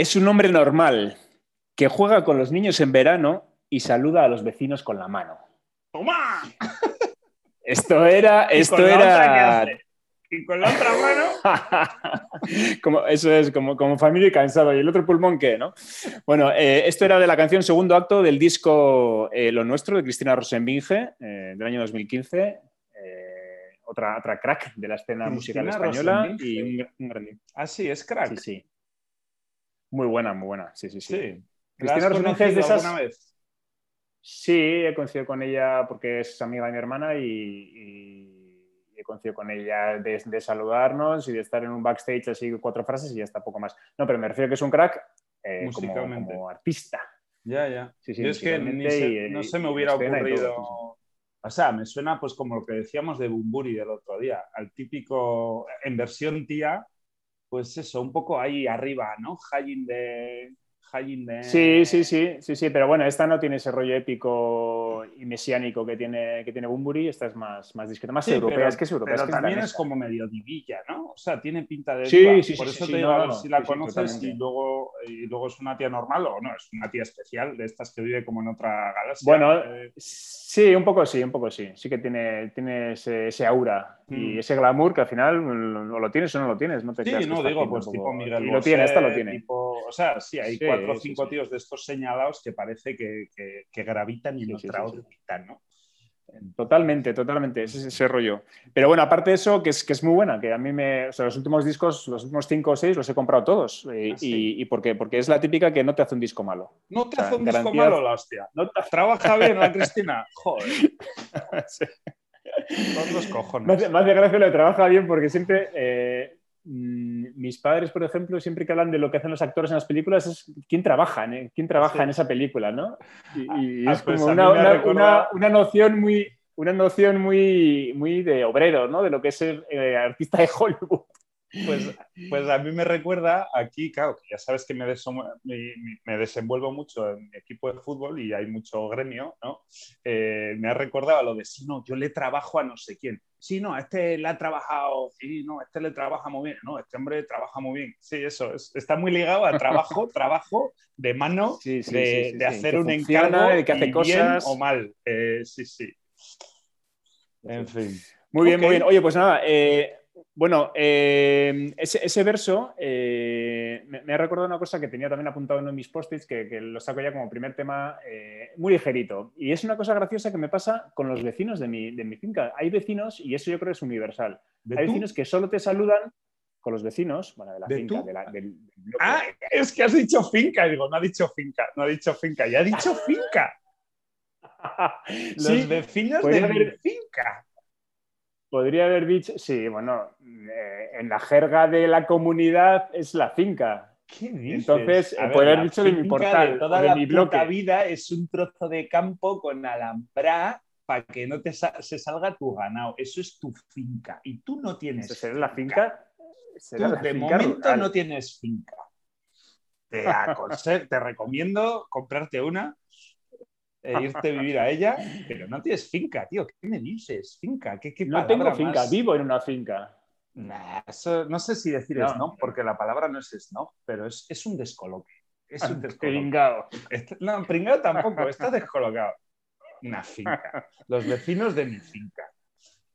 Es un hombre normal que juega con los niños en verano y saluda a los vecinos con la mano. ¡Toma! Esto era. ¿Y Esto era. Y con la otra mano. como, eso es, como, como familia y cansado. ¿Y el otro pulmón qué, no? Bueno, eh, esto era de la canción segundo acto del disco eh, Lo Nuestro de Cristina Rosenbinge eh, del año 2015. eh, otra, otra crack de la escena musical española y un, un gran- Ah, sí, es crack. Sí, sí. Muy buena, muy buena. Sí, sí, sí. Sí. ¿La Cristina Rosenvinge es de esas- alguna vez? Sí, he coincidido con ella porque es amiga de mi hermana y, y he coincidido con ella de, de saludarnos y de estar en un backstage así cuatro frases y ya está poco más. No, pero me refiero que es un crack eh, como, como artista. Ya, ya. Sí, sí, Yo es que ni musicalmente se- y- no y- se me hubiera ocurrido. todo, O sea, me suena pues como lo que decíamos de Bumburi del otro día, al típico en versión tía, pues eso, un poco ahí arriba, ¿no? High de. High de... Sí, sí, sí, sí, sí, pero bueno, esta no tiene ese rollo épico y mesiánico que tiene, que tiene Bumburi, esta es más, más discreta, más Sí, europea, pero- es que es europea. Pero es que también es como medio divilla, ¿no? O sea, tiene pinta de. Sí, diva. sí, Por sí, eso sí, te sí, digo a no, ver no, si la sí, sí, conoces y luego, y luego es una tía normal o no, es una tía especial de estas que vive como en otra galaxia. Bueno, Eh, sí, un poco sí, un poco sí. Sí que tiene, tiene ese, ese aura y Mm. ese glamour que al final o lo tienes o no lo tienes. No te Sí, no, digo, pues tipo Miguel Y Bosé, lo tiene, esta lo tiene. tipo- o sea, sí, hay Sí, cuatro o sí, cinco sí. tíos de estos señalados que parece que, que- que gravitan Sí, sí, sí, sí. órbita, ¿no? Totalmente, totalmente, ese, ese rollo. Pero bueno, aparte de eso, que es, que es muy buena, que a mí me. O sea, los últimos discos, los últimos cinco o seis, los he comprado todos. Y, Ah, sí. y, y ¿por qué? Porque es la típica que no te hace un disco malo. No te O sea, hace un disco malo la hostia. No te Trabaja bien la Cristina. Joder, con los cojones. hace, me hace gracia lo de trabaja bien porque siempre eh, mis padres, por ejemplo, siempre que hablan de lo que hacen los actores en las películas es quién trabaja, ¿eh? quién trabaja Sí. en esa película, ¿no? Y, y Ah, es pues como una, una- una noción muy una noción muy, muy de obrero, ¿no? De lo que es ser eh, artista de Hollywood. Pues, pues a mí me recuerda aquí, claro, que ya sabes que me, desenvuelvo mucho en mi equipo de fútbol y hay mucho gremio, ¿no? Eh, me ha recordado a lo de, sí, no, yo le trabajo a no sé quién. Sí, no, este le ha trabajado, sí, no, este le trabaja muy bien, no, este hombre trabaja muy bien. Sí, eso, es- está muy ligado a trabajo, trabajo de mano, Sí, sí, de, sí, de hacer un funciona, encargo de que hace y cosas. bien o mal. Eh, sí, sí. En fin. Muy bien, muy bien. Oye, pues nada, eh, bueno, eh, ese, ese verso eh, me, me ha recordado una cosa que tenía también apuntado en uno de mis post-its, que, que lo saco ya como primer tema eh, muy ligerito. Y es una cosa graciosa que me pasa con los vecinos de mi, de mi finca. Hay vecinos, y eso yo creo que es universal, ¿De hay tú? vecinos que solo te saludan con los vecinos, bueno, de la ¿De finca, de la- del. Ah, es que has dicho finca. Digo, no ha dicho finca, no ha dicho finca, ya ha dicho finca. Los Sí, vecinos de mi haber- finca. Podría haber dicho, sí, bueno, eh, en la jerga de la comunidad es la finca. ¿Qué dices? Entonces, eh, podría haber dicho de mi portal, De toda de la mi bloque. vida es un trozo de campo con alambrá para que no te sa- se salga tu ganado. Eso es tu finca. Y tú no tienes. ¿Esa será la finca? será Tú la de finca momento rural. no tienes finca. Te, te recomiendo comprarte una e irte a vivir a ella, pero no tienes finca, tío. ¿Qué me dices? Finca, ¿qué, qué No tengo finca, más? vivo en una finca. Nah, eso- no sé si decir No. snob, porque la palabra no es snob, pero es, es un descoloque. Es un descoloque. Pringao. Este- no, pringado tampoco, está descolocado. Una finca. Los vecinos de mi finca.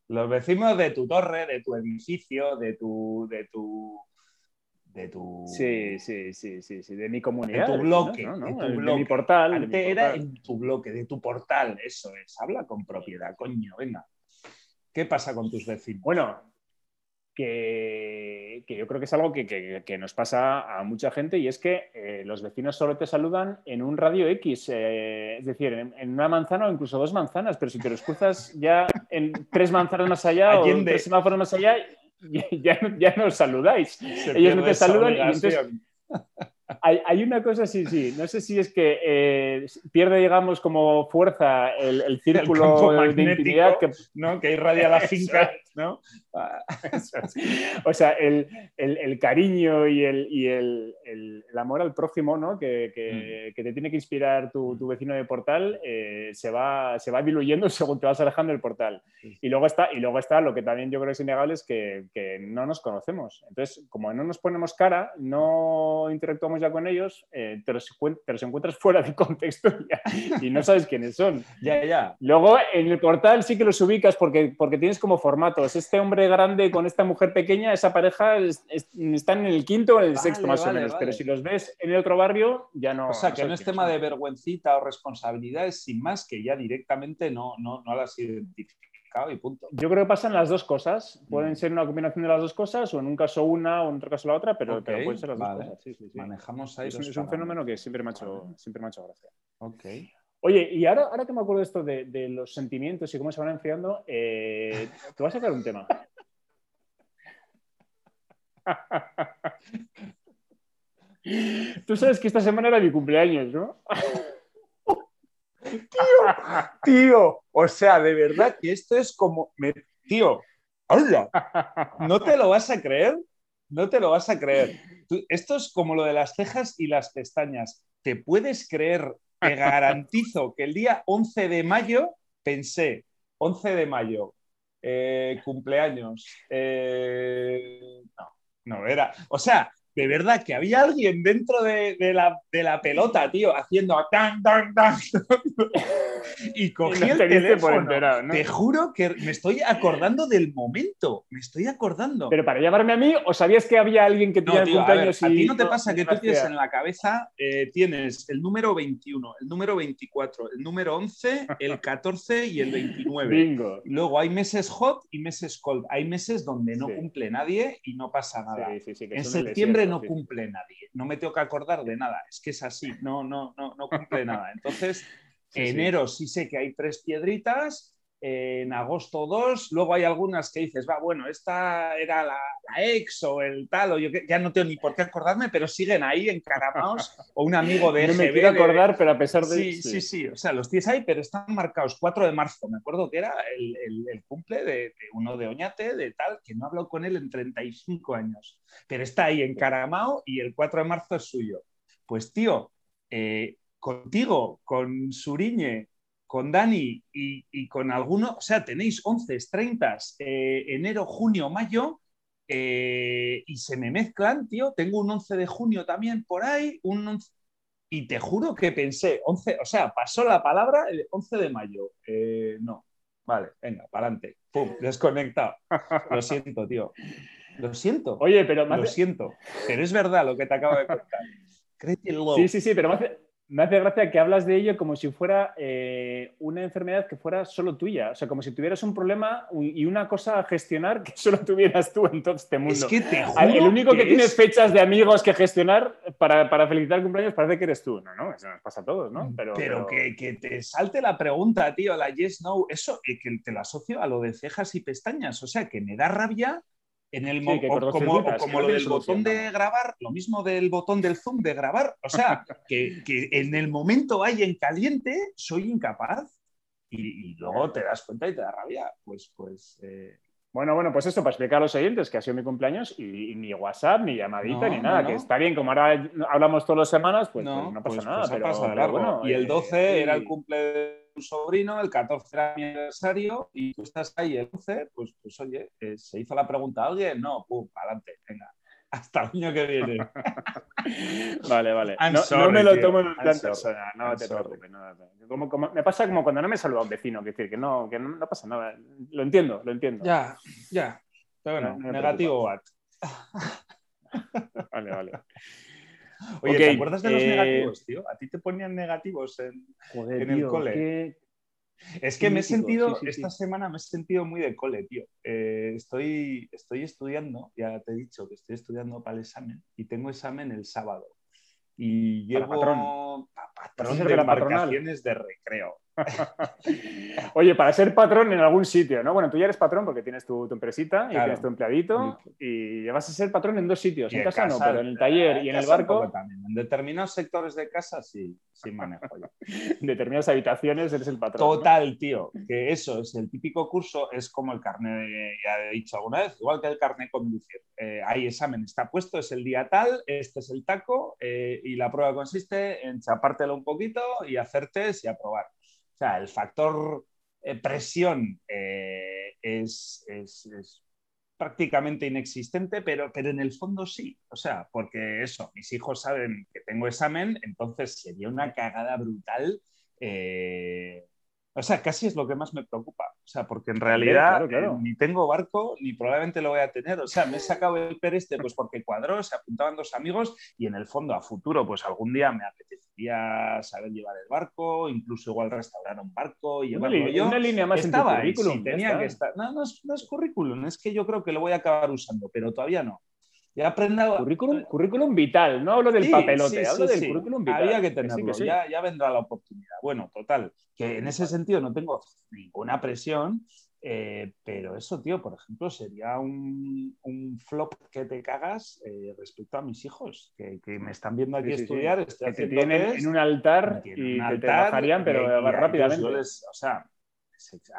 Los vecinos de tu torre, de tu edificio, de tu. de tu. De tu. Sí, sí, sí, sí, sí, de mi comunidad. De tu bloque, ¿no? ¿no? de tu De mi portal. mi Antes era en tu bloque, de tu portal, eso es. Habla con propiedad, coño, venga. ¿Qué pasa con tus vecinos? Bueno, que, que yo creo que es algo que, que- que nos pasa a mucha gente y es que eh, los vecinos solo te saludan en un radio X, eh, es decir, en, en una manzana o incluso dos manzanas, pero si te los cruzas ya en tres manzanas más allá Allende. o tres semáforos más allá, ya, ya no- os saludáis. Se ellos no te saludan y obligación. Hay, hay una cosa, sí, sí, no sé si es que eh, pierde, digamos, como fuerza el, el círculo de magnético. intimidad que ¿no? Que irradia la finca, ¿no? o sea, el, el- el cariño y, el, y el, el- el amor al prójimo ¿no? que, que- que te tiene que inspirar tu, tu vecino de portal eh, se, va, se va diluyendo según te vas alejando del portal. Y luego, está, y luego está lo que también yo creo que es innegable, es que, que no nos conocemos. Entonces, como no nos ponemos cara, no interactuamos ya con ellos, eh, te, los, encuentras fuera de contexto y, no sabes quiénes son. Ya, ya. Luego en el portal sí que los ubicas porque, porque tienes como formatos. Este hombre grande con esta mujer pequeña, esa pareja están en el quinto o en el sexto más o menos. Pero si los ves en el otro barrio, ya no. O sea, que no es tema de vergüencita o responsabilidades, sin más que ya directamente no, no, no las identificas y punto. Yo creo que pasan las dos cosas. Pueden mm. ser una combinación de las dos cosas, o en un caso una, o en otro caso la otra, pero, pueden ser las dos cosas. Sí, sí, Manejamos ahí. Es, un fenómeno que siempre me ha hecho, siempre me ha hecho gracia. Ok. Oye, y ahora, ahora que me acuerdo de esto de, los sentimientos y cómo se van enfriando, eh, te voy a sacar un tema. Tú sabes que esta semana era mi cumpleaños, ¿no? tío, tío, o sea, de verdad que esto es como, tío, ¡hola! ¿No te lo vas a creer? No te lo vas a creer. esto es como lo de las cejas y las pestañas. ¿Te puedes creer? Te garantizo que el día 11 de mayo pensé, 11 de mayo, eh, cumpleaños. Eh, no, no era. O sea, de verdad que había alguien dentro de, la, pelota, tío, haciendo tan, tan, tan. Y cogí el teléfono. Te juro que me estoy acordando del momento. Me estoy acordando. Pero para llamarme a mí, ¿o sabías que había alguien que tenía no, cumpleaños a, ti no te pasa que tú tienes en la cabeza, eh, tienes el número 21, el número 24, el número 11, el 14 y el 29. Bingo. Luego hay meses hot y meses cold. Hay meses donde no cumple nadie y no pasa nada. en septiembre no cumple nadie, no me tengo que acordar de nada, es que es así, no, no, no, no cumple nada. Entonces, enero sí sé que hay tres piedritas, en agosto 2, luego hay algunas que dices, va, bueno, esta era la, ex o el tal, o yo ya no tengo ni por qué acordarme, pero siguen ahí encaramados, o un amigo de No me quiero acordar, pero a pesar de... Sí, sí, sí, o sea, los tienes ahí, pero están marcados. 4 de marzo, me acuerdo que era el, el, cumple de, uno de Oñate, de tal, que no hablo con él en 35 años, pero está ahí encaramado y el 4 de marzo es suyo. Pues tío, eh, contigo, con Suriñe, con Dani y, con alguno, o sea, tenéis 11, 30, eh, enero, junio, mayo, eh, y se me mezclan, tío. Tengo un 11 de junio también por ahí, un y te juro que pensé, 11, o sea, pasó la palabra el 11 de mayo. Eh, no, vale, venga, para adelante. Pum, desconectado. Lo siento, tío. Lo siento. Oye, pero Lo siento. Pero es verdad lo que te acabo de contar. Sí, sí, sí, pero me hace, me hace gracia que hablas de ello como si fuera eh, una enfermedad que fuera solo tuya. O sea, como si tuvieras un problema y una cosa a gestionar que solo tuvieras tú en todo este mundo. Es que te juro El único que, tienes fechas de amigos que gestionar para, para, felicitar el cumpleaños parece que eres tú. No, no, eso nos pasa a todos, ¿no? Pero, pero, Que, que, te salte la pregunta, tío, la yes, no, eso, que te lo asocio a lo de cejas y pestañas. O sea, que me da rabia en el como, lo del botón de grabar, lo mismo del botón del zoom de grabar. O sea, que, en el momento hay en caliente, soy incapaz. Y, luego te das cuenta y te da rabia. Pues, pues. Eh, bueno, bueno, pues esto para explicar a los oyentes que ha sido mi cumpleaños y, ni WhatsApp, ni llamadita, ni nada, que está bien, como ahora hablamos todas las semanas, pues no, pues pasa pues nada. pero, Bueno, y el 12 eh, era el cumple un sobrino, el 14 era mi aniversario y tú estás ahí el 11, pues, pues oye, eh, ¿se hizo la pregunta a alguien? No, pum, adelante, venga. Hasta el año que viene. vale, vale. No, me lo tomo en plan persona, no te preocupes. me pasa como cuando no me saluda un vecino, que decir que no, que no, pasa nada. Lo entiendo, lo entiendo. Ya, ya. Pero bueno, negativo what. vale, vale. Oye, ¿te acuerdas de los eh, negativos, tío? ¿A ti te ponían negativos en, el cole? Es que me he sentido, esta semana me he sentido muy de cole, tío. Eh, estoy, estoy estudiando, ya te he dicho que estoy estudiando para el examen y tengo examen el sábado. Y llevo patrón, patrón de, de de recreo. Oye, para ser patrón en algún sitio, ¿no? Bueno, tú ya eres patrón porque tienes tu, empresita y tienes tu empleadito y vas a ser patrón en dos sitios. En casa, no, pero en el taller y en el barco. En determinados sectores de casa sí, sí manejo yo. en determinadas habitaciones eres el patrón. Total, tío. Que eso es el típico curso, es como el carnet, ya he dicho alguna vez, igual que el carnet conducir. Eh, hay examen, está puesto, es el día tal, este es el taco eh, y la prueba consiste en chapártelo un poquito y hacer test y aprobar. O sea, el factor eh, presión eh, es, prácticamente inexistente, pero, pero en el fondo sí. O sea, porque eso, mis hijos saben que tengo examen, entonces sería una cagada brutal. Eh, o sea, casi es lo que más me preocupa. O sea, porque en realidad eh, ni tengo barco ni probablemente lo voy a tener. O sea, me he sacado el pereste pues porque cuadró, se apuntaban dos amigos y en el fondo a futuro pues algún día me apetecería saber llevar el barco, incluso igual restaurar un barco y llevarlo una, yo. Una línea más Estaba en tu currículum. tenía que estar. No, no es, no es currículum, es que yo creo que lo voy a acabar usando, pero todavía no. Ya aprendido... Currículum, currículum vital, no hablo del papelote, hablo del currículum vital. Había que tenerlo, Ya, ya, vendrá la oportunidad. Bueno, total, que en ese sentido no tengo ninguna presión, eh, pero eso, tío, por ejemplo, sería un, un flop que te cagas eh, respecto a mis hijos, que, que, me están viendo aquí estudiar. que te tienen en un altar y que te bajarían, pero rápidamente. o sea,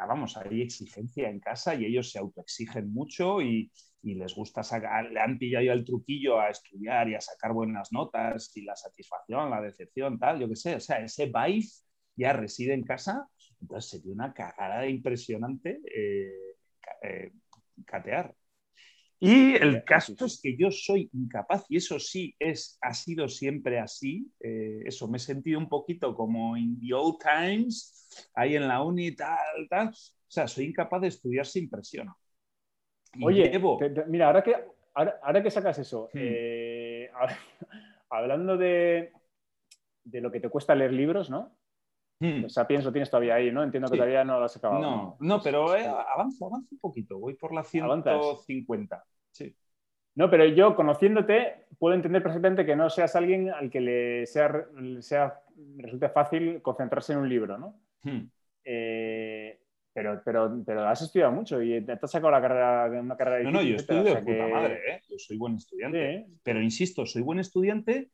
vamos, hay exigencia en casa y ellos se autoexigen mucho y, y les gusta sacar, le han pillado el truquillo a estudiar y a sacar buenas notas y la satisfacción, la decepción, tal, yo qué sé, o sea, ese vibe ya reside en casa, entonces sería una cagada impresionante eh, eh, catear. Y el caso es que yo soy incapaz, y eso sí es, ha sido siempre así. Eh, eso me he sentido un poquito como in the old times, ahí en la uni, tal, tal. O sea, soy incapaz de estudiar sin presión. Oye, mira, ahora que, ahora, que sacas eso, hmm. eh, hablando de, de, lo que te cuesta leer libros, ¿no? Hmm. O sea, pienso, tienes todavía ahí, ¿no? Entiendo que todavía no lo has acabado. No, no, pero eh, avanzo, avanzo un poquito, voy por la 150. Sí. No, pero yo conociéndote puedo entender perfectamente que no seas alguien al que le sea, sea resulte fácil concentrarse en un libro, ¿no? Hmm. Eh, pero, pero, pero has estudiado mucho y te has sacado la carrera, una carrera No, no, yo estudio de puta madre, ¿eh? Yo soy buen estudiante. Pero insisto, soy buen estudiante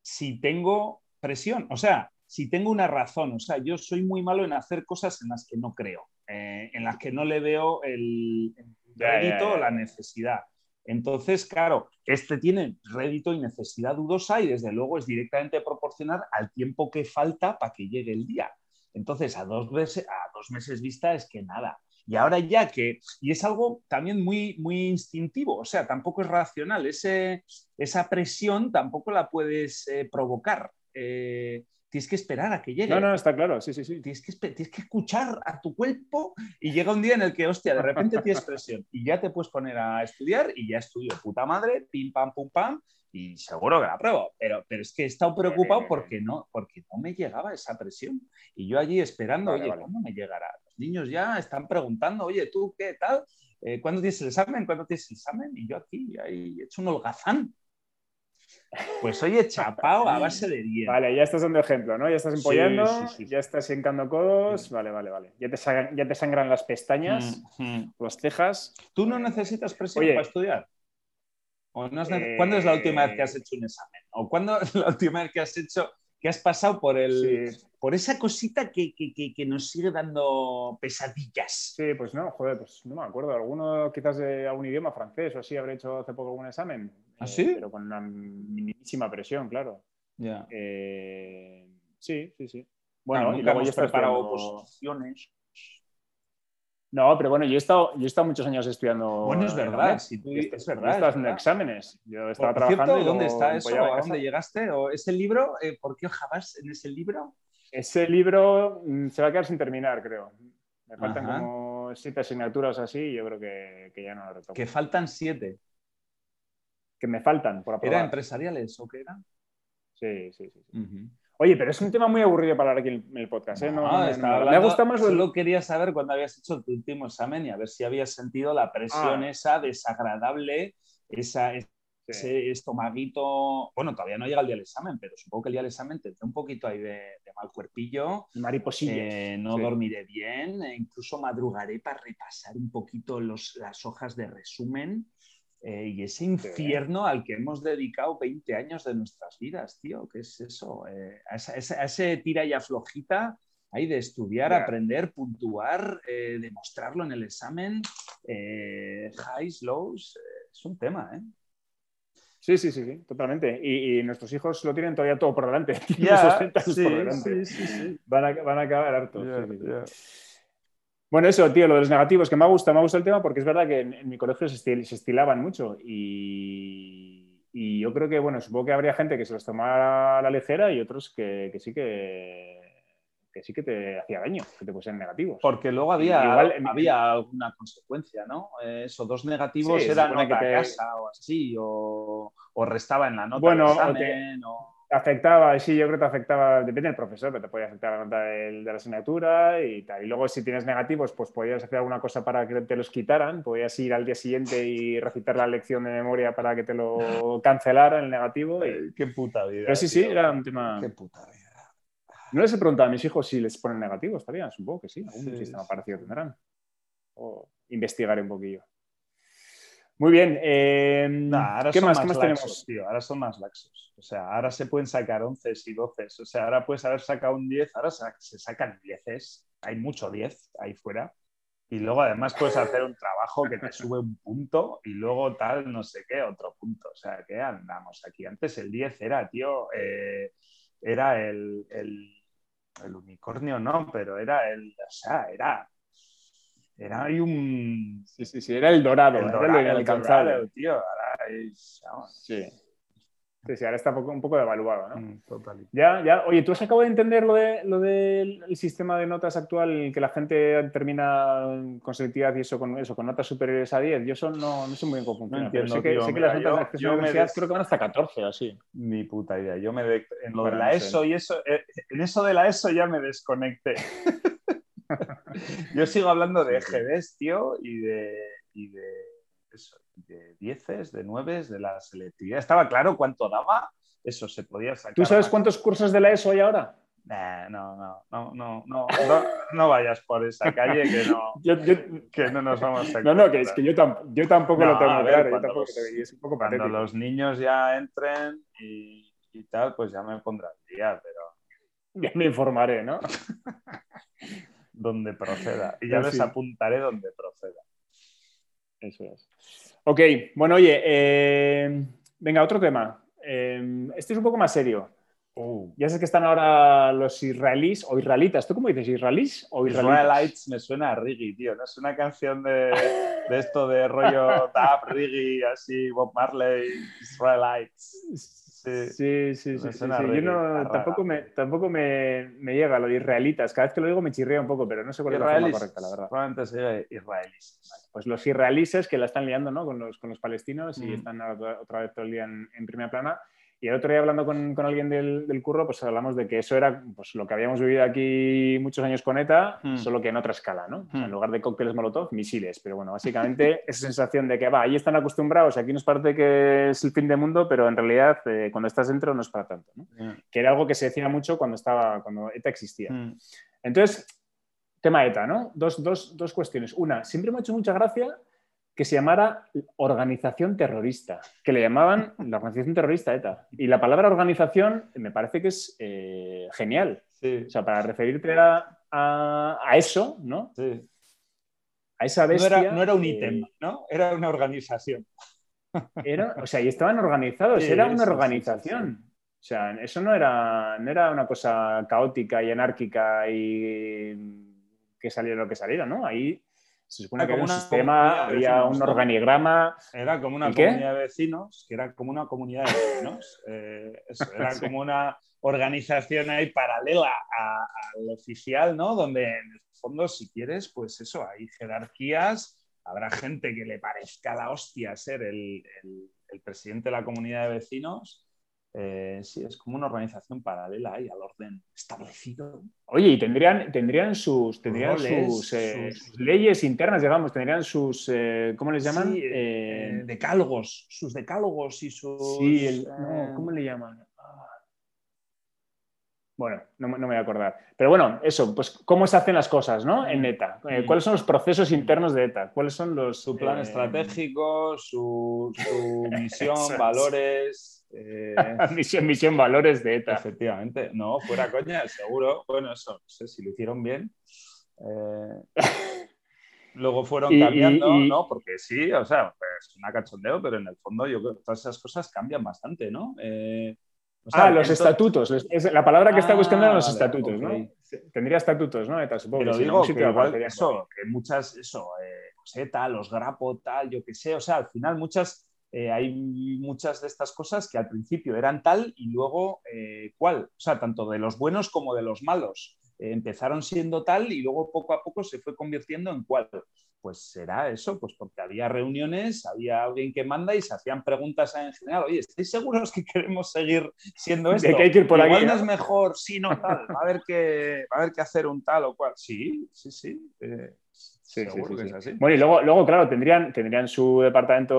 si tengo presión. O sea, si tengo una razón. O sea, yo soy muy malo en hacer cosas en las que no creo, eh, en las que no le veo el rédito o la necesidad. Entonces, claro, este tiene rédito y necesidad dudosa y desde luego es directamente proporcional al tiempo que falta para que llegue el día. Entonces, a dos, meses, a dos meses vista es que nada. Y ahora ya que, y es algo también muy, muy instintivo, o sea, tampoco es racional, ese, esa presión tampoco la puedes eh, provocar. Eh, tienes que esperar a que llegue. No, no, está claro, sí, sí, sí. Tienes que, tienes que escuchar a tu cuerpo y llega un día en el que, hostia, de repente tienes presión y ya te puedes poner a estudiar y ya estudio puta madre, pim, pam, pum, pam, y seguro que la apruebo, pero, pero es que he estado preocupado porque no, porque no me llegaba esa presión. Y yo allí esperando, oye, ¿cuándo me llegará? Los niños ya están preguntando, oye, ¿tú qué tal? Eh, ¿Cuándo tienes el examen? ¿Cuándo tienes el examen? Y yo aquí, ahí, he hecho un holgazán. Pues oye, chapao a base de 10. Vale, ya estás dando ejemplo, ¿no? Ya estás empollando, ya estás hincando codos. Vale, vale, vale. Ya te, sangran, ya te sangran las pestañas, mm, mm. las cejas. ¿Tú no necesitas presión para estudiar? ¿Cuándo es la última vez que has hecho un examen? ¿O cuándo es la última vez que has hecho, que has pasado por el, por esa cosita que, que, nos sigue dando pesadillas? Sí, pues no, joder, pues no me acuerdo. Alguno quizás de algún idioma francés o así habré hecho hace poco algún examen. ¿Ah, sí? pero con una minimísima presión, claro. Ya. Eh, sí, sí, sí. Bueno, y luego ya preparado oposiciones. No, pero bueno, yo he estado, yo he estado muchos años estudiando. Bueno, es verdad, si tú, es verdad. Estás en exámenes. Yo estaba trabajando. Cierto, ¿Dónde está eso? ¿A dónde llegaste? ¿O ese libro? Eh, ¿Por qué ojabas en ese libro? Ese libro mm, se va a quedar sin terminar, creo. Me faltan como siete asignaturas así y yo creo que, que, ya no lo retomo. Que faltan siete. Que me faltan por aprobar. ¿Eran empresariales o qué eran? Sí, sí, sí. sí. Oye, pero es un tema muy aburrido para hablar aquí en el podcast. ¿eh? No, me gusta más. Solo quería saber cuándo habías hecho tu último examen y a ver si habías sentido la presión ah. esa desagradable, esa, ese estomaguito. Bueno, todavía no llega el día del examen, pero supongo que el día del examen te un poquito ahí de, mal cuerpillo. Mariposilla. Eh, no dormiré bien, e incluso madrugaré para repasar un poquito los, las hojas de resumen. Eh, y ese infierno al que hemos dedicado 20 años de nuestras vidas, tío, ¿qué es eso? Eh, a, ese tira y aflojita hay de estudiar, aprender, puntuar, eh, demostrarlo en el examen, highs, lows, es un tema, ¿eh? Sí, sí, sí, totalmente. Y, nuestros hijos lo tienen todavía todo por delante. Ya, sí, por delante. Sí, van, a, van, a, acabar hartos. Bueno, eso, tío, lo de los negativos, que me gusta, me gusta el tema porque es verdad que en, mi colegio se, estilaban mucho y, y yo creo que, bueno, supongo que habría gente que se los tomara a la ligera y otros que, que sí que que sí que te hacía daño, que te pusieran negativos. Porque luego había, Igual, había alguna consecuencia, ¿no? Esos dos negativos eran nota que te... casa o así, o, o, restaba en la nota bueno, examen, o afectaba, sí, yo creo que te afectaba, depende del profesor, pero te podía afectar la nota de, la asignatura y tal. Y luego si tienes negativos, pues podías hacer alguna cosa para que te los quitaran, podías ir al día siguiente y recitar la lección de memoria para que te lo cancelaran el negativo. Y... Qué puta vida. Pero sí, sí, era un tema... Qué puta vida. No les he preguntado a mis hijos si les ponen negativos, estaría, supongo que sí, algún sistema parecido tendrán. O investigaré un poquillo. Muy bien. Eh, ¿Qué, más, tenemos? Tío, ahora son más laxos. O sea, ahora se pueden sacar 11 y 12. O sea, ahora puedes haber sacado un 10, ahora se sacan 10. Hay mucho 10 ahí fuera. Y luego además puedes hacer un trabajo que te sube un punto y luego tal, no sé qué, otro punto. O sea, ¿qué andamos aquí? Antes el 10 era, tío, eh, era el, el unicornio no, pero era el, o sea, era, era ahí un... Sí, sí, sí, era el dorado, el dorado, era el dorado, tío, ahora es, sí. Sí, sí, ahora está un poco devaluado, ¿no? Mm, total. Ya, ya. Oye, ¿tú has acabado de entender lo, de, lo del sistema de notas actual, que la gente termina con selectividad y eso con, eso, con notas superiores a 10? Yo eso no, no sé muy bien cómo funciona, pero sé que, sé que las notas de acceso a la universidad creo que van hasta 14 o así. Ni puta idea. Yo me en lo de la ESO y eso, eh, en eso de la ESO ya me desconecté. Yo sigo hablando de EGBs, tío, y de, y de eso, de dieces, de nueves, de la selectividad. Estaba claro cuánto daba, eso se podía sacar. ¿Tú sabes cuántos cursos de la ESO hay ahora? no, no, no, no, no, no, vayas por esa calle que no, que no nos vamos a No, no, que es que yo, yo tampoco lo tengo claro. Cuando, los, es un poco cuando los niños ya entren y, y, tal, pues ya me pondrán día, pero... Ya me informaré, ¿no? Donde proceda. Y ya les apuntaré donde proceda. Eso es. Ok, bueno, oye, eh, venga, otro tema. Eh, este es un poco más serio. Uh. Ya sé que están ahora los israelíes o israelitas. ¿Tú cómo dices? ¿Israelíes o israelites? me suena a Riggy, tío. ¿No es una canción de, esto de rollo tap, Riggy, así, Bob Marley, Israelites? Sí, sí, sí. Yo no, tampoco, me, tampoco me, me, llega lo de israelitas. Cada vez que lo digo me chirrea un poco, pero no sé cuál es la forma correcta, la verdad. Probablemente sea israelíes. Pues los israelíes que la están liando ¿no? con, los, con los palestinos y mm. están otra vez todo el día en primera plana. Y el otro día hablando con, con alguien del, del, curro, pues hablamos de que eso era pues, lo que habíamos vivido aquí muchos años con ETA, hmm. solo que en otra escala, ¿no? en hmm. lugar de cócteles Molotov, misiles. Pero bueno, básicamente esa sensación de que, va, ahí están acostumbrados, aquí nos parece que es el fin del mundo, pero en realidad eh, cuando estás dentro no es para tanto, ¿no? Que era algo que se decía mucho cuando, estaba, cuando ETA existía. Hmm. Entonces, tema ETA, ¿no? Dos, dos, dos cuestiones. Una, siempre me ha hecho mucha gracia que se llamara organización terrorista, que le llamaban la organización terrorista ETA. Y la palabra organización me parece que es eh, genial. O sea, para referirte a, eso, ¿no? Sí. A esa bestia. No era, un ítem, ¿no? Era una organización. Era, o sea, y estaban organizados, era una organización. o sea, eso no era, no era una cosa caótica y anárquica y que saliera lo que saliera, ¿no? Ahí se supone que había un sistema, había un organigrama. Era como una comunidad de vecinos, que era como una comunidad de vecinos. Eh, era como una organización ahí paralela al oficial, ¿no? Donde en el fondo, si quieres, pues eso, hay jerarquías, habrá gente que le parezca la hostia ser el presidente de la comunidad de vecinos eh, sí, es como una organización paralela ahí al orden establecido. Oye, y tendrían, tendrían, sus, tendrían sus, eh, leyes internas, digamos, tendrían sus, eh, ¿cómo les llaman? decálogos, sus decálogos y sus... Sí, ¿cómo le llaman? Ah. Bueno, no, me voy a acordar. Pero bueno, eso, pues cómo se hacen las cosas, ¿no? En ETA. Mm. ¿Cuáles son los procesos internos de ETA? ¿Cuáles son los... Su plan estratégico, su, su misión, valores, eh, misión, misión, valores de ETA. Efectivamente, no, fuera coña, seguro. Bueno, eso, no sé si lo hicieron bien. Eh, luego fueron cambiando, ¿no? Porque sí, o sea, pues una cachondeo, pero en el fondo yo creo que todas esas cosas cambian bastante, ¿no? Eh, ah, los estatutos. la palabra que está buscando eran los ah, estatutos, ¿no? Tendría estatutos, ¿no? ETA, supongo. Pero digo que, igual eso, que muchas, eso, pues ETA, los grapo, tal, yo qué sé, o sea, al final muchas eh, hay muchas de estas cosas que al principio eran tal y luego eh, cuál, o sea, tanto de los buenos como de los malos. Eh, empezaron siendo tal y luego poco a poco se fue convirtiendo en cuál. Pues será eso, pues porque había reuniones, había alguien que manda y se hacían preguntas en general. Oye, ¿estáis seguros que queremos seguir siendo esto? De que hay que ir por Igual aquí, es mejor, sí, no tal. Va a haber que, va a haber que hacer un tal o cual. Sí, sí, sí. eh, Sí, sí, sí, que sí. es así. Bueno, y luego, luego claro, tendrían, tendrían su departamento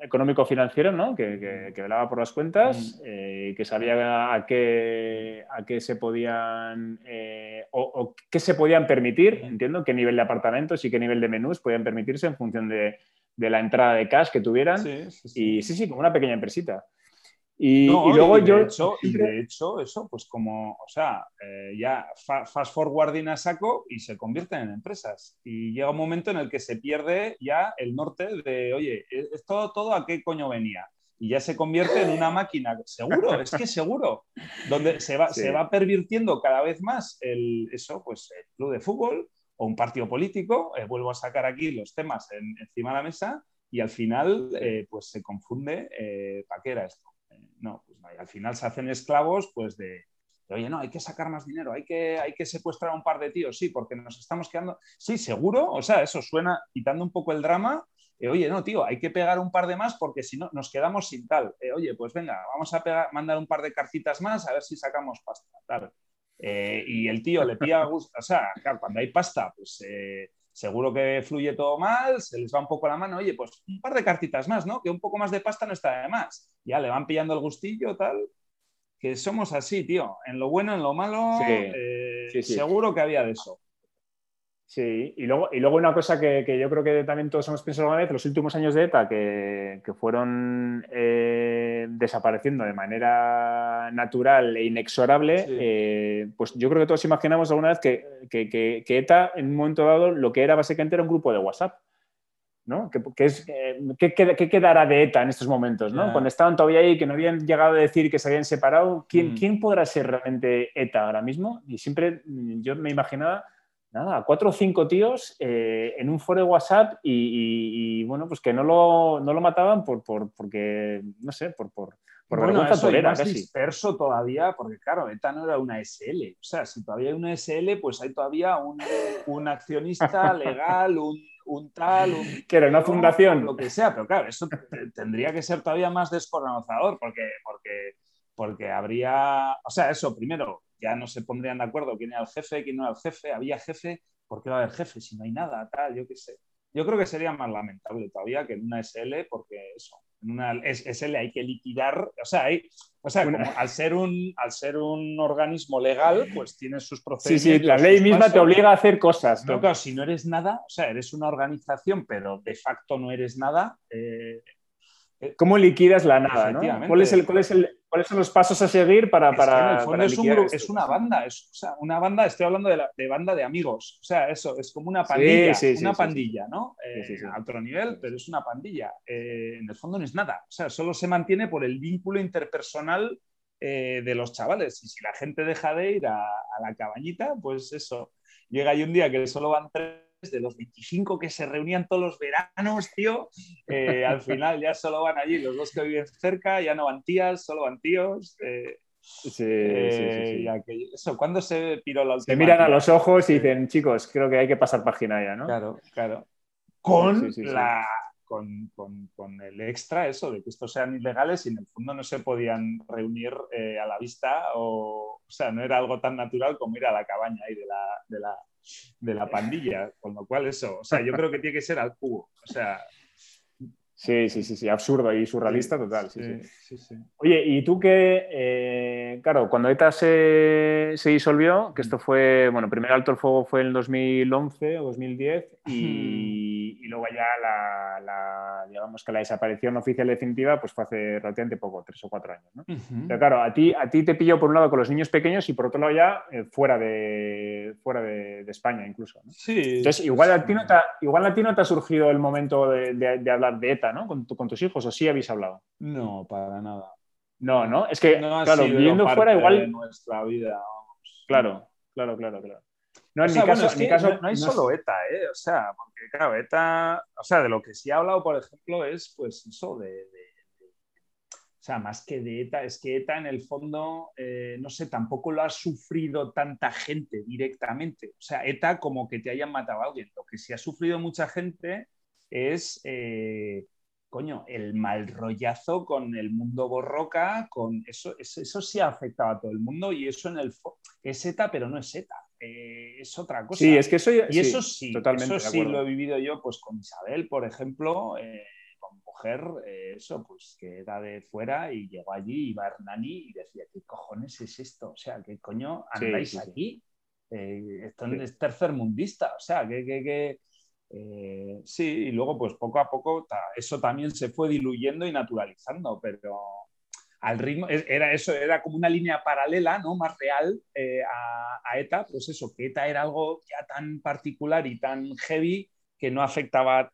económico-financiero, ¿no? Que, que- que velaba por las cuentas, Mm. eh, que sabía a qué, a qué se podían eh, o, o qué se podían permitir, Mm. entiendo, qué nivel de apartamentos y qué nivel de menús podían permitirse en función de, de la entrada de cash que tuvieran. Sí, sí, sí. Y sí, sí, como una pequeña empresita. Y, No, y luego de yo. Hecho, y de hecho, eso, pues como, o sea, eh, ya fa- fast forwarding a saco y se convierten en empresas. Y llega un momento en el que se pierde ya el norte de, oye, ¿esto todo a qué coño venía? Y ya se convierte en una máquina, seguro, es que seguro, donde se va, Sí. se va pervirtiendo cada vez más el, eso, pues el club de fútbol o un partido político. eh, vuelvo a sacar aquí los temas en- encima de la mesa y al final, eh, pues se confunde, eh, ¿para qué era esto? No, pues al final se hacen esclavos pues de, oye, no, hay que sacar más dinero, hay que, hay que secuestrar a un par de tíos, sí, porque nos estamos quedando, sí, seguro, o sea, eso suena, quitando un poco el drama, eh, oye, no, tío, hay que pegar un par de más porque si no, nos quedamos sin tal, Eh, oye, pues venga, vamos a mandar un par de cartitas más a ver si sacamos pasta, tal. Eh, y el tío le pilla o sea, claro, cuando hay pasta, pues... seguro que fluye todo mal, se les va un poco la mano, oye, pues un par de cartitas más, ¿no? Que un poco más de pasta no está de más. Ya le van pillando el gustillo, tal. Que somos así, tío. En lo bueno, en lo malo, Sí, eh, sí, sí. seguro que había de eso. Sí, y luego, y luego una cosa que, que yo creo que también todos hemos pensado alguna vez, los últimos años de ETA que, que fueron eh, desapareciendo de manera natural e inexorable, Sí. eh, pues yo creo que todos imaginamos alguna vez que, que- que- que ETA en un momento dado lo que era básicamente era un grupo de WhatsApp. ¿no? ¿Qué, qué es, eh, qué qué quedará de ETA en estos momentos? ¿no? Cuando estaban todavía ahí, que no habían llegado a decir que se habían separado, ¿quién, Mm. ¿quién podrá ser realmente ETA ahora mismo? Y siempre yo me imaginaba nada, cuatro o cinco tíos eh, en un foro de WhatsApp y, y- y, bueno, pues que no lo, no lo mataban por, por- porque, no sé, por, por, por Bueno, vergüenza eso más casi. disperso todavía, porque claro, ETA no era una SL. O sea, si todavía hay una SL, pues hay todavía un, un accionista legal, un, un tal, un Que era una fundación. lo que sea, pero claro, eso te- tendría que ser todavía más descorazonador, porque, porque, porque habría, o sea, eso, primero, ya no se pondrían de acuerdo quién era el jefe, quién no era el jefe, había jefe, ¿por qué va a haber jefe si no hay nada, tal, yo qué sé. Yo creo que sería más lamentable todavía que en una SL, porque eso, en una SL hay que liquidar, o sea, hay, o sea, como al ser un, al ser un organismo legal, pues tiene sus Sí, procedimientos. sí, la ley misma te obliga a hacer cosas, Pero ¿no? claro, si no eres nada, o sea, eres una organización, pero de facto no eres nada, eh, ¿Cómo liquidas la nada? ¿no? ¿Cuál es el, cuál es el- ¿Cuáles son los pasos a seguir para, es que para, en el fondo para es, un liquidar gru- esto? es una banda, es, o sea, una banda, estoy hablando de, la, de banda de amigos, o sea, eso, es como una pandilla, sí, sí, una sí, pandilla, ¿no? Eh. A otro nivel, pero es una pandilla. Eh, en el fondo no es nada, o sea, solo se mantiene por el vínculo interpersonal eh, de los chavales. Y si la gente deja de ir a, a la cabañita, pues eso, llega ahí un día que solo van tres de los 25 que se reunían todos los veranos, tío, eh, al final ya solo van allí los dos que viven cerca, ya no van tías, solo van tíos. eh, Sí, sí, sí, eh, sí, aquello- Eso, ¿cuándo se piró la Se última? miran a los ojos y dicen, chicos, creo que hay que pasar página ya, ¿no? Claro, claro. Con Sí, sí, sí. la. Con, con- con el extra eso de que estos sean ilegales y en el fondo no se podían reunir eh, a la vista o, o sea, no era algo tan natural como ir a la cabaña ahí de la, de la, de la pandilla, con lo cual eso, o sea, yo creo que tiene que ser al cubo, o sea, Sí, sí, sí, sí, absurdo y surrealista total. Sí, sí. Oye, y tú que, eh, claro, cuando ETA se, se disolvió, que esto fue, bueno, primer alto el fuego fue en el 2011 o 2010 y, y luego ya la, la, digamos que la desaparición oficial definitiva pues fue hace relativamente poco, tres o cuatro años, ¿no? Pero claro, a ti, a ti te pilló por un lado con los niños pequeños y por otro lado ya eh, fuera, de, fuera de, de España incluso, ¿no? Sí. Entonces, igual a ti no te ha, igual a ti no te ha surgido el momento de, de- de hablar de ETA, ¿no? Con, tu- con tus hijos, o sí habéis hablado. No, para nada. No, ¿no? Es que, No claro, viviendo fuera de igual... nuestra vida, vamos. Claro, claro, claro, claro. No, en mi caso, en mi caso no, hay solo ETA, ¿eh? O sea, porque claro, ETA, o sea, de lo que sí ha hablado, por ejemplo, es pues eso de, o sea, más que de ETA, es que ETA en el fondo, eh, no sé, tampoco lo ha sufrido tanta gente directamente. O sea, ETA como que te hayan matado a alguien. Lo que sí ha sufrido mucha gente es, eh, coño, el mal rollazo con el mundo borroca, con eso, eso, sí ha afectado a todo el mundo y eso en el es ETA, pero no es ETA. Eh, es otra cosa. Sí, es que eso, y eso sí, totalmente eso sí lo he vivido yo pues con Isabel, por ejemplo, eh, eso, pues que era de fuera y llegó allí, iba Hernani y decía, ¿qué cojones es esto? O sea, ¿qué coño andáis aquí? Eh, esto es tercermundista, o sea, que... Eh, sí, y luego pues poco a poco eso también se fue diluyendo y naturalizando, pero al ritmo, era eso, era como una línea paralela, ¿no? Más real a, ETA, pues eso, que ETA era algo ya tan particular y tan heavy que no afectaba a,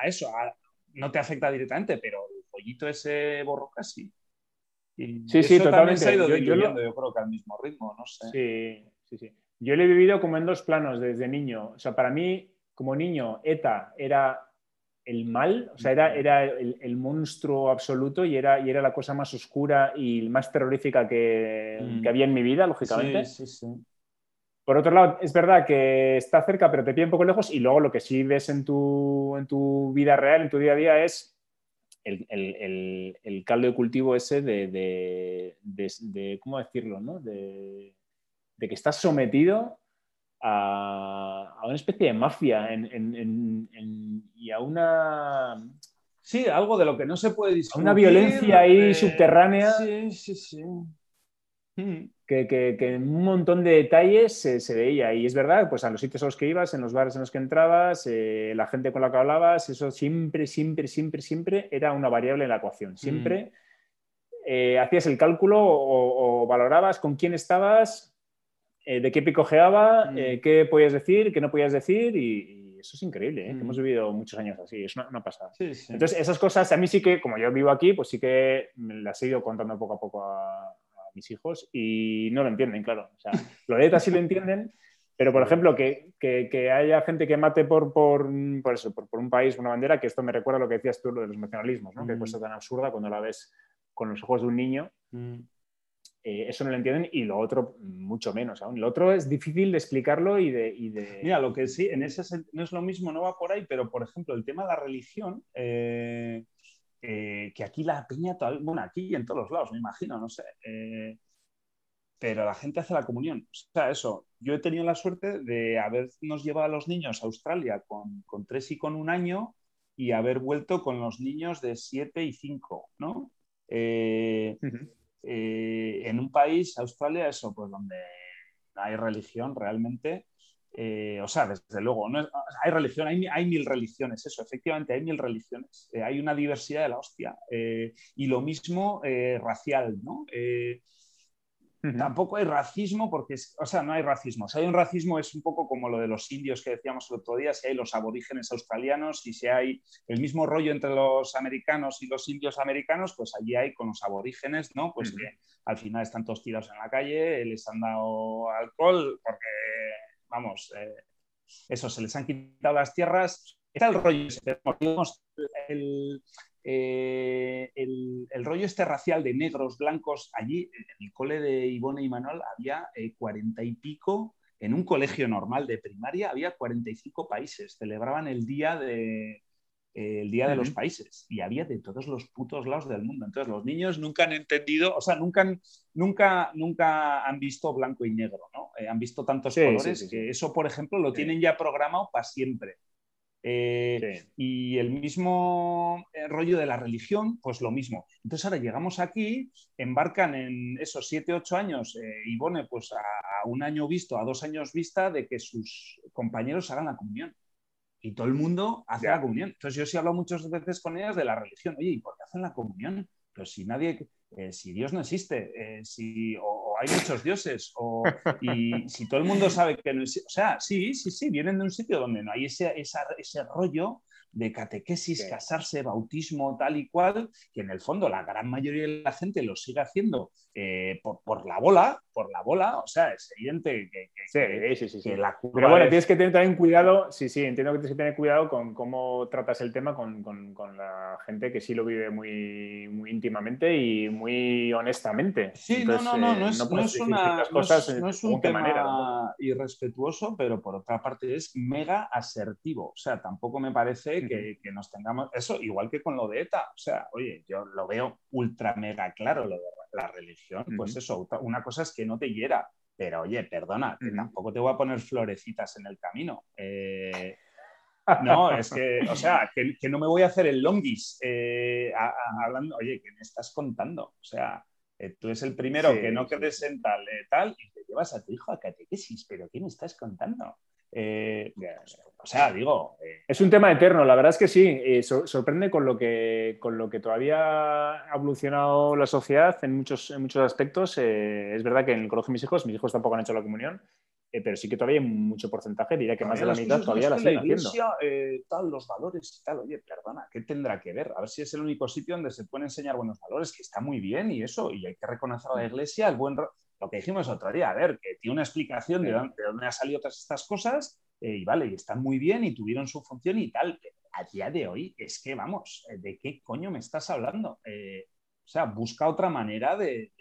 a eso, a, no te afecta directamente, pero el pollito ese borroca sí. sí, sí, totalmente. Se ha ido yo, yo, creo que al mismo ritmo, no sé. Sí, sí, sí. Yo lo he vivido como en dos planos desde niño. O sea, para mí, como niño, ETA era el mal, o sea, era, era el, monstruo absoluto y era, y era la cosa más oscura y más terrorífica que, mm. que había en mi vida, lógicamente. Sí, sí, sí. Por otro lado, es verdad que está cerca, pero te pide un poco lejos. Y luego lo que sí ves en tu, en tu vida real, en tu día a día, es el, caldo de cultivo ese de, ¿cómo decirlo? ¿no? De, que estás sometido a, una especie de mafia y a una... Sí, algo de lo que no se puede discutir. Una violencia ahí subterránea. Sí, sí, sí. Hmm que, en un montón de detalles se, veía. Y es verdad, pues a los sitios a los que ibas, en los bares en los que entrabas, eh, la gente con la que hablabas, eso siempre, siempre, siempre, siempre era una variable en la ecuación. Siempre eh, hacías el cálculo o, valorabas con quién estabas, eh, de qué picojeaba, qué podías decir, qué no podías decir y, eso es increíble, hemos vivido muchos años así, es una, pasada. Entonces, esas cosas a mí sí que, como yo vivo aquí, pues sí que las he ido contando poco a poco a, mis hijos y no lo entienden, claro. O sea, lo de ETA sí lo entienden, pero por ejemplo, que, que, haya gente que mate por, por, por eso, por, por, un país, una bandera, que esto me recuerda a lo que decías tú, lo de los nacionalismos, ¿no? que cosa tan absurda cuando la ves con los ojos de un niño. Mm. Eh, eso no lo entienden y lo otro mucho menos aún. Lo otro es difícil de explicarlo y de, y de... Mira, lo que sí, en ese no es lo mismo, no va por ahí, pero por ejemplo, el tema de la religión, eh, eh, que aquí la peña, bueno, aquí y en todos los lados, me imagino, no sé. Pero la gente hace la comunión. O sea, eso, yo he tenido la suerte de habernos llevado a los niños a Australia con, con tres y con un año y haber vuelto con los niños de siete y cinco, ¿no? Eh, en un país, Australia, eso, pues donde hay religión realmente, eh, o sea, desde luego, no hay religión, hay, mil religiones, eso, efectivamente, hay mil religiones, eh, hay una diversidad de la hostia. Eh, y lo mismo racial, ¿no? Tampoco hay racismo porque, o sea, no hay racismo. Si hay un racismo es un poco como lo de los indios que decíamos el otro día, si hay los aborígenes australianos y si hay el mismo rollo entre los americanos y los indios americanos, pues allí hay con los aborígenes, ¿no? Pues que al final están todos tirados en la calle, les han dado alcohol porque vamos, eh, eso, se les han quitado las tierras. Está el rollo, eh, el, el, rollo este racial de negros, blancos, allí en el cole de Ivone y Manuel había eh, cuarenta y pico, en un colegio normal de primaria había 45 países, celebraban el día de, el Día de los Países y había de todos los putos lados del mundo. Entonces los niños nunca han entendido, o sea, nunca han, nunca, nunca han visto blanco y negro, ¿no? Eh, han visto tantos colores que eso, por ejemplo, lo tienen ya programado para siempre. Eh, y el mismo eh, rollo de la religión, pues lo mismo. Entonces ahora llegamos aquí, embarcan en esos 7, 8 años, y pone pues a, a, un año visto, a dos años vista de que sus compañeros hagan la comunión y todo el mundo hace la comunión. Entonces yo sí he hablado muchas veces con ellas de la religión. Oye, ¿y por qué hacen la comunión? Pero si nadie, eh, si Dios no existe, eh, si, o, hay muchos dioses, o, y si todo el mundo sabe que no o sea, sí, sí, sí, vienen de un sitio donde no hay ese, ese rollo de catequesis, casarse, bautismo, tal y cual, que en el fondo la gran mayoría de la gente lo sigue haciendo eh, por, la bola, por la bola, o sea, es evidente que, sí, sí, sí, la Pero bueno, tienes que tener también cuidado, sí, sí, entiendo que tienes que tener cuidado con cómo tratas el tema con, la gente que sí lo vive muy, muy íntimamente y muy honestamente. Sí, no, no, no, no, es, no, es una, no es, un tema irrespetuoso, pero por otra parte es mega asertivo, o sea, tampoco me parece que, nos tengamos eso, igual que con lo de ETA. O sea, oye, yo lo veo ultra mega claro, lo de la religión. Pues eso, una cosa es que no te hiera, pero oye, perdona, tampoco te voy a poner florecitas en el camino. Eh, no, es que, o sea, que, no me voy a hacer el longis eh, hablando, oye, ¿qué me estás contando? O sea, eh, tú eres el primero que no quedes en tal, tal, y te llevas a tu hijo a catequesis, pero ¿qué me estás contando? Eh, o sea, digo. Eh, es un tema eterno, la verdad es que sí. Eh, sorprende con lo, que, con lo que todavía ha evolucionado la sociedad en muchos, en muchos aspectos. es verdad que en el colegio de mis hijos, mis hijos tampoco han hecho la comunión, pero sí que todavía hay mucho porcentaje, diría que más de la mitad todavía la siguen haciendo. tal, los valores y tal, oye, perdona, ¿qué tendrá que ver? A ver si es el único sitio donde se pueden enseñar buenos valores, que está muy bien y eso, y hay que reconocer a la iglesia el buen lo que dijimos otro día, a ver, que tiene una explicación de dónde, de dónde han salido todas estas cosas eh, y vale, y están muy bien y tuvieron su función y tal. a día de hoy es que, vamos, eh, ¿de qué coño me estás hablando? Eh, o sea, busca otra manera de...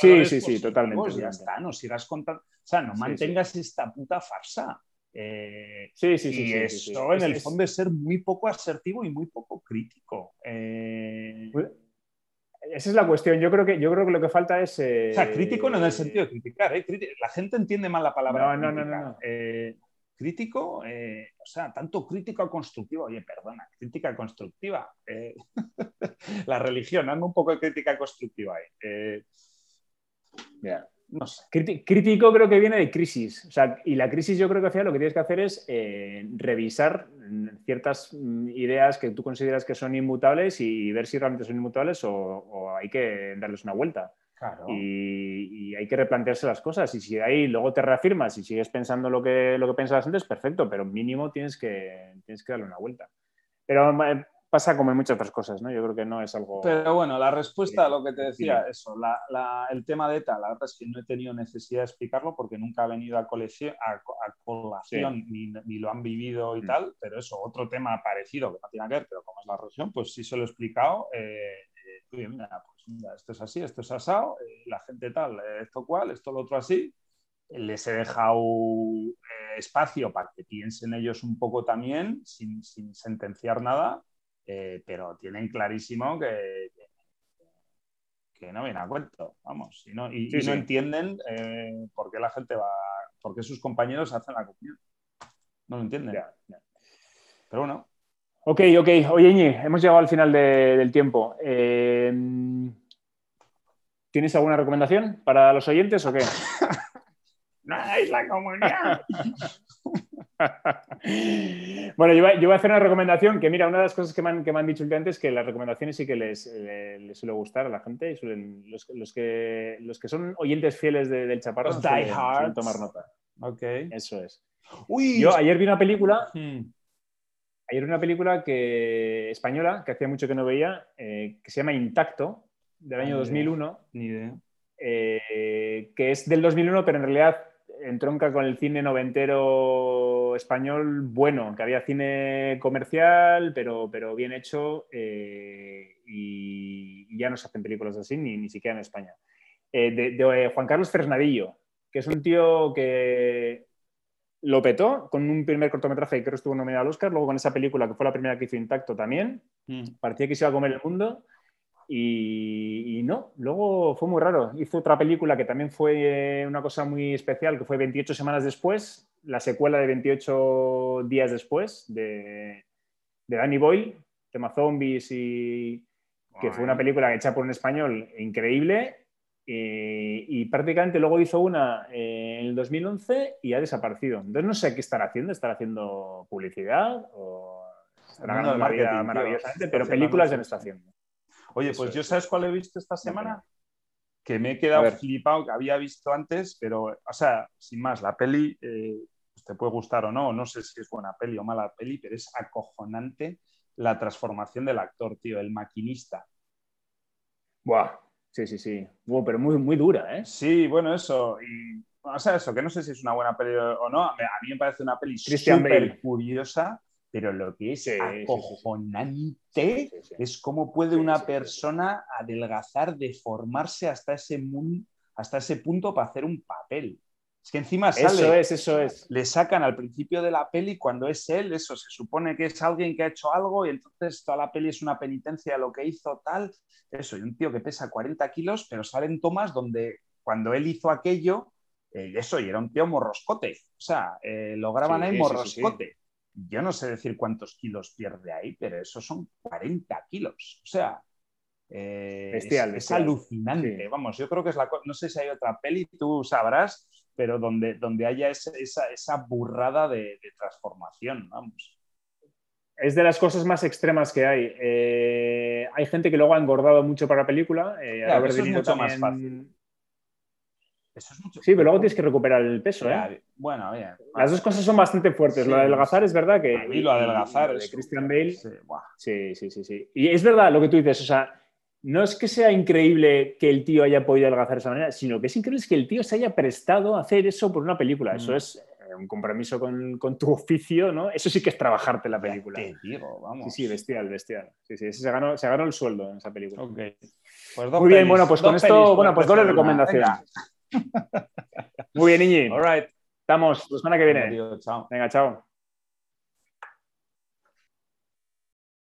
sí, sí, sí, totalmente. Ya está, no sigas contando. O sea, no mantengas esta puta farsa. sí, sí, sí. Y eso en el fondo es ser muy poco asertivo y muy poco crítico. Pues, esa es la cuestión. Yo creo que, yo creo que lo que falta es. O sea, crítico no en el sentido de criticar. ¿eh? La gente entiende mal la palabra. No, no, no, no. Eh, crítico, eh, o sea, tanto crítico o constructivo. Oye, perdona, crítica constructiva. la religión, hazme un poco de crítica constructiva ahí. No sé. Crítico creo que viene de crisis. O sea, y la crisis yo creo que al final lo que tienes que hacer es revisar ciertas mm, ideas que tú consideras que son inmutables y ver si realmente son inmutables o, hay que darles una vuelta. Y, hay que replantearse las cosas. Y si ahí luego te reafirmas y sigues pensando lo que, lo que pensabas antes, perfecto, pero mínimo tienes que, tienes que darle una vuelta. Pero pasa como en muchas otras cosas, ¿no? Yo creo que no es algo... Pero bueno, la respuesta a lo que te decía, eso, el tema de ETA, la verdad es que no he tenido necesidad de explicarlo porque nunca ha venido a, colección, a, colación ni, lo han vivido y mm. tal, pero eso, otro tema parecido que no tiene que ver, pero como es la religión, pues sí se lo he explicado. Eh, eh mira, pues mira, esto es así, esto es asado, eh, la gente tal, eh, esto cual, esto lo otro así. Les he dejado espacio para que piensen ellos un poco también, sin, sin sentenciar nada, eh, pero tienen clarísimo que, que, no viene a cuento, vamos, y no, y, no entienden eh, por qué la gente va, por qué sus compañeros hacen la comunión. No lo entienden. Pero bueno. Ok, ok. Oye, Iñi, hemos llegado al final del tiempo. Eh, ¿Tienes alguna recomendación para los oyentes o qué? no es la comunión. bueno, yo voy, a hacer una recomendación que, mira, una de las cosas que me han, que me han dicho últimamente es que las recomendaciones sí que les, les, suele gustar a la gente. Y los, los, que, los que son oyentes fieles del Chaparro suelen, tomar nota. Ok. Eso es. yo ayer vi una película... Hmm. Ayer vi una película que, española que hacía mucho que no veía, eh, que se llama Intacto, del año 2001. Ni idea. Eh, que es del 2001, pero en realidad entronca con el cine noventero español bueno, que había cine comercial, pero, pero bien hecho eh, y, ya no se hacen películas así, ni, ni siquiera en España. Eh, de, eh, Juan Carlos Fresnadillo, que es un tío que lo petó con un primer cortometraje que creo estuvo nominado al Oscar, luego con esa película que fue la primera que hizo Intacto también, mm. parecía que se iba a comer el mundo y, no, luego fue muy raro. Hizo otra película que también fue una cosa muy especial, que fue 28 semanas después, la secuela de 28 días después de, de Danny Boyle, tema zombies y que fue una película hecha por un español increíble. Eh, y prácticamente luego hizo una en el 2011 y ha desaparecido. Entonces no sé qué estará haciendo, estará haciendo publicidad o estará ganando la vida maravillosamente, pero películas ya no está haciendo. Oye, pues yo sabes cuál he visto esta semana? Que me he quedado flipado, que había visto antes, pero, o sea, sin más, la peli, eh, pues te puede gustar o no, no sé si es buena peli o mala peli, pero es acojonante la transformación del actor, tío, el maquinista. Buah, sí, sí, sí. Buah, pero muy, muy dura, ¿eh? Sí, bueno, eso. Y, o sea, eso, que no sé si es una buena peli o no. A mí me parece una peli súper curiosa, pero lo que es acojonante es cómo puede una persona adelgazar, deformarse hasta ese, hasta ese punto para hacer un papel. Es que encima sale. Eso es, eso es. Le sacan al principio de la peli cuando es él, eso se supone que es alguien que ha hecho algo y entonces toda la peli es una penitencia de lo que hizo tal. Eso, y un tío que pesa 40 kilos, pero salen tomas donde cuando él hizo aquello, eh, eso, y era un tío morroscote. O sea, eh, lo graban ahí morroscote. Yo no sé decir cuántos kilos pierde ahí, pero eso son 40 kilos. O sea, eh, es, alucinante. Vamos, yo creo que es la. No sé si hay otra peli, tú sabrás, pero donde, donde haya esa, esa, burrada de, transformación, vamos. Es de las cosas más extremas que hay. Eh, hay gente que luego ha engordado mucho para la película. Eh, eso es mucho más fácil. Eso es mucho sí, pero luego tienes que recuperar el peso. ¿eh? Bueno, bien. Las dos cosas son bastante fuertes. lo de adelgazar es verdad que. Y lo adelgazar. de Christian Bale. Sí, sí, sí, sí. Y es verdad lo que tú dices. O sea, no es que sea increíble que el tío haya podido adelgazar de esa manera, sino que es increíble que el tío se haya prestado a hacer eso por una película. Eso mm. es eh, un compromiso con, tu oficio, ¿no? Eso sí que es trabajarte la película. vamos. Sí, sí, bestial, bestial. Sí, sí, se ganó, se ganó el sueldo en esa película. Pues Muy bien, bueno, pues con esto, bueno, pues doble recomendación. Muy bien, Iñi. All right. Estamos la semana que viene. Venga, chao.